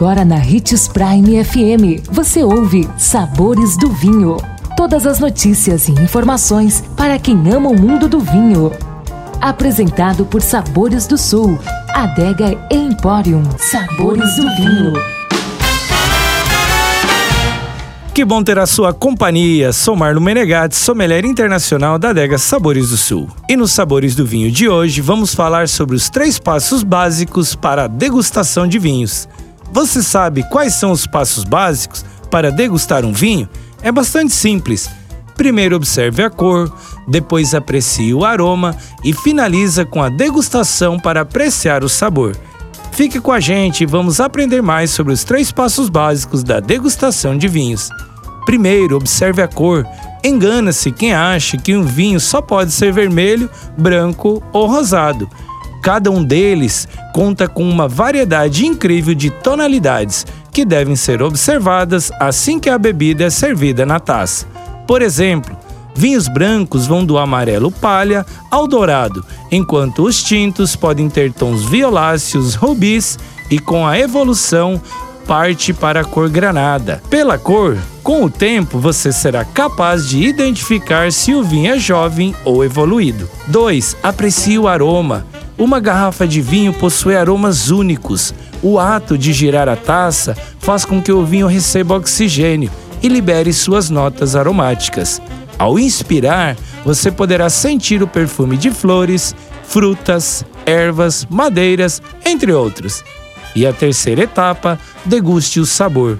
Agora na Ritz Prime FM, você ouve Sabores do Vinho. Todas as notícias e informações para quem ama o mundo do vinho. Apresentado por Sabores do Sul, Adega Emporium. Sabores do Vinho. Que bom ter a sua companhia. Sou Marlon Menegatti, sommelier internacional da adega Sabores do Sul. E nos Sabores do Vinho de hoje vamos falar sobre os três passos básicos para a degustação de vinhos. Você sabe quais são os passos básicos para degustar um vinho? É bastante simples. Primeiro observe a cor, depois aprecie o aroma e finaliza com a degustação para apreciar o sabor. Fique com a gente e vamos aprender mais sobre os três passos básicos da degustação de vinhos. Primeiro, observe a cor. Engana-se quem acha que um vinho só pode ser vermelho, branco ou rosado. Cada um deles conta com uma variedade incrível de tonalidades que devem ser observadas assim que a bebida é servida na taça. Por exemplo, vinhos brancos vão do amarelo palha ao dourado, enquanto os tintos podem ter tons violáceos, rubis e com a evolução parte para a cor granada. Pela cor, com o tempo você será capaz de identificar se o vinho é jovem ou evoluído. 2. Aprecie o aroma. Uma garrafa de vinho possui aromas únicos. O ato de girar a taça faz com que o vinho receba oxigênio e libere suas notas aromáticas. Ao inspirar, você poderá sentir o perfume de flores, frutas, ervas, madeiras, entre outros. E a terceira etapa, deguste o sabor.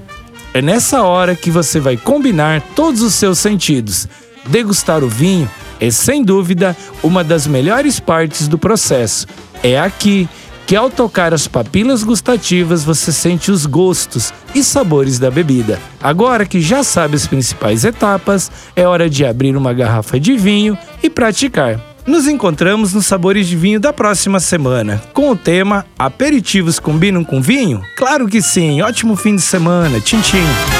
É nessa hora que você vai combinar todos os seus sentidos. Degustar o vinho é sem dúvida uma das melhores partes do processo. É aqui que, ao tocar as papilas gustativas, você sente os gostos e sabores da bebida. Agora que já sabe as principais etapas, é hora de abrir uma garrafa de vinho e praticar. Nos encontramos nos Sabores de Vinho da próxima semana, com o tema Aperitivos combinam com vinho? Claro que sim! Ótimo fim de semana! Tchim, tchim.